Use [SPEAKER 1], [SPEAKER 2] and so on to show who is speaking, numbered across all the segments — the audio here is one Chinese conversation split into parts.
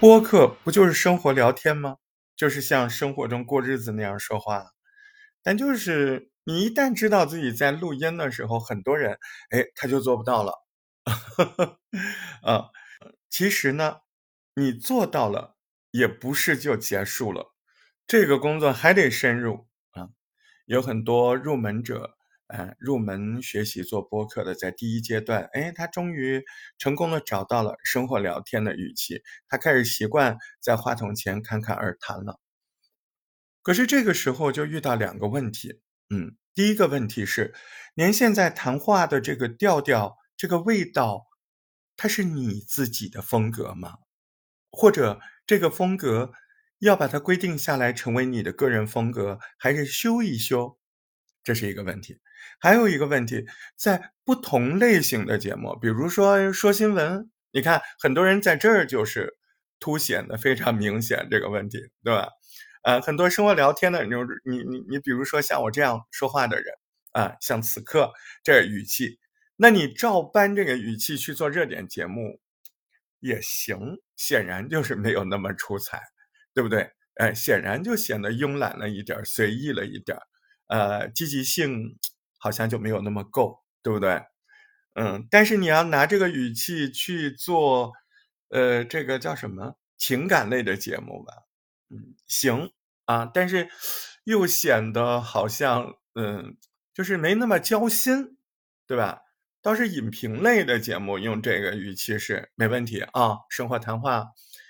[SPEAKER 1] 播客不就是生活聊天吗？就是像生活中过日子那样说话。但就是你一旦知道自己在录音的时候，很多人哎他就做不到了。啊，其实呢，你做到了也不是就结束了，这个工作还得深入啊。有很多入门者。呃，入门学习做播客的，在第一阶段，哎，他终于成功的找到了生活聊天的语气，他开始习惯在话筒前侃侃而谈了。可是这个时候就遇到两个问题，嗯，第一个问题是，您现在谈话的这个调调、这个味道，它是你自己的风格吗？或者这个风格要把它规定下来成为你的个人风格，还是修一修？这是一个问题。还有一个问题，在不同类型的节目，比如说说新闻，你看很多人在这儿就是凸显的非常明显这个问题，对吧？呃，很多生活聊天的，你你你你，比如说像我这样说话的人啊，像此刻这语气，那你照搬这个语气去做热点节目也行，显然就是没有那么出彩，对不对？哎，显然就显得慵懒了一点，随意了一点，呃，积极性。好像就没有那么够，对不对？嗯，但是你要拿这个语气去做，呃，这个叫什么情感类的节目吧？嗯，行啊，但是又显得好像，嗯，就是没那么交心，对吧？倒是影评类的节目用这个语气是没问题啊，生活谈话，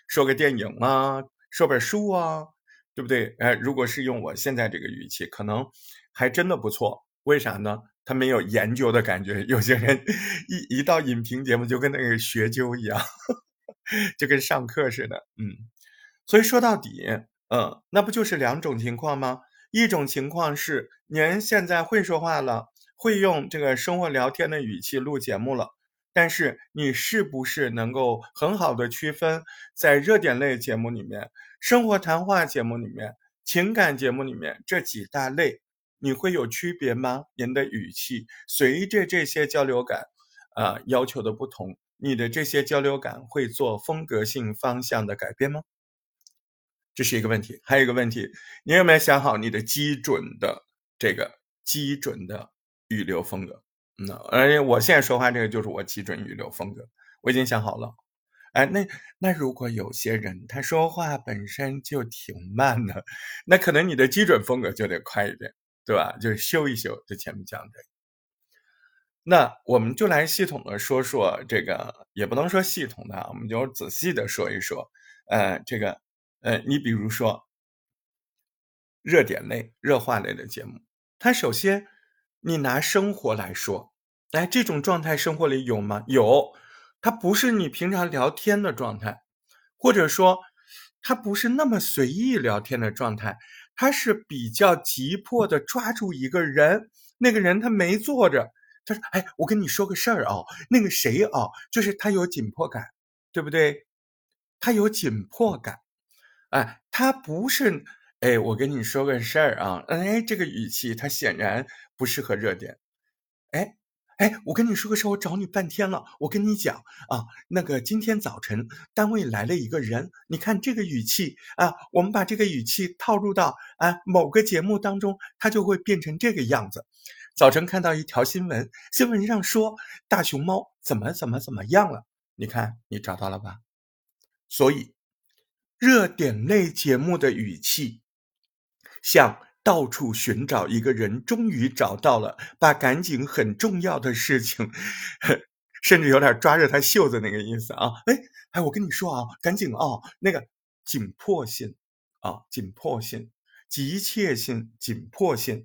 [SPEAKER 1] 说个电影啊，说本书啊，对不对？哎，如果是用我现在这个语气，可能还真的不错。为啥呢？他没有研究的感觉。有些人一一到影评节目，就跟那个学究一样，就跟上课似的。嗯，所以说到底，嗯，那不就是两种情况吗？一种情况是您现在会说话了，会用这个生活聊天的语气录节目了，但是你是不是能够很好的区分，在热点类节目里面、生活谈话节目里面、情感节目里面这几大类？你会有区别吗？您的语气随着这些交流感，啊要求的不同，你的这些交流感会做风格性方向的改变吗？这是一个问题。还有一个问题，你有没有想好你的基准的这个基准的语流风格？那而且我现在说话这个就是我基准语流风格，我已经想好了。哎，那那如果有些人他说话本身就挺慢的，那可能你的基准风格就得快一点。对吧？就是修一修，就前面讲的。那我们就来系统的说说这个，也不能说系统的，我们就仔细的说一说。呃，这个，呃，你比如说热点类、热话类的节目，它首先你拿生活来说，哎，这种状态生活里有吗？有，它不是你平常聊天的状态，或者说它不是那么随意聊天的状态。他是比较急迫的抓住一个人，那个人他没坐着，他说：“哎，我跟你说个事儿啊，那个谁啊，就是他有紧迫感，对不对？他有紧迫感，哎，他不是，哎，我跟你说个事儿啊，哎，这个语气他显然不适合热点，哎。”哎，我跟你说个事，我找你半天了。我跟你讲啊，那个今天早晨单位来了一个人，你看这个语气啊，我们把这个语气套入到啊某个节目当中，它就会变成这个样子。早晨看到一条新闻，新闻上说大熊猫怎么怎么怎么样了，你看你找到了吧？所以热点类节目的语气像。到处寻找一个人，终于找到了，把赶紧很重要的事情，甚至有点抓着他袖子那个意思啊！哎哎，我跟你说啊，赶紧啊，那个紧迫性啊，紧迫性、急切性、紧迫性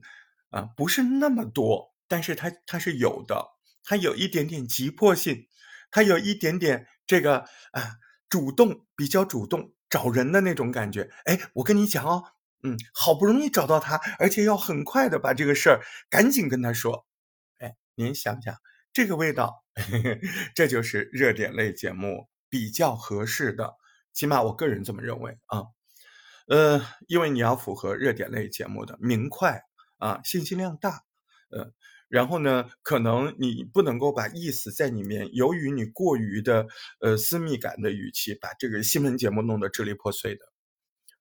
[SPEAKER 1] 啊，不是那么多，但是它它是有的，它有一点点急迫性，它有一点点这个啊，主动比较主动找人的那种感觉。哎，我跟你讲哦。嗯，好不容易找到他，而且要很快的把这个事儿赶紧跟他说。哎，您想想这个味道，这就是热点类节目比较合适的，起码我个人这么认为啊。呃，因为你要符合热点类节目的明快啊，信息量大。呃，然后呢，可能你不能够把意思在里面，由于你过于的呃私密感的语气，把这个新闻节目弄得支离破碎的。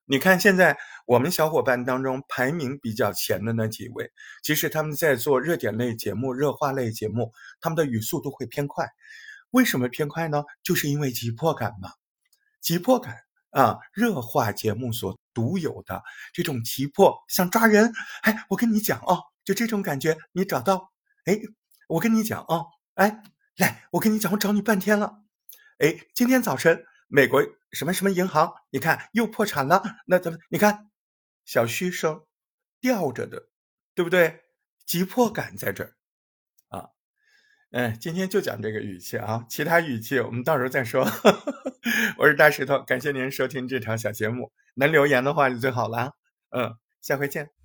[SPEAKER 1] 你看现在我们小伙伴当中排名比较前的那几位，其实他们在做热点类节目、热话类节目，他们的语速都会偏快。为什么偏快呢？就是因为急迫感嘛，急迫感啊，热话节目所独有的这种急迫，想抓人。哎，我跟你讲哦。就这种感觉，你找到？哎，我跟你讲啊，哎，来，我跟你讲，我找你半天了。哎，今天早晨美国什么什么银行，你看又破产了，那怎么？你看小嘘声吊着的，对不对？急迫感在这儿啊。嗯，今天就讲这个语气啊，其他语气我们到时候再说。我是大石头，感谢您收听这场小节目。能留言的话就最好了。嗯，下回见。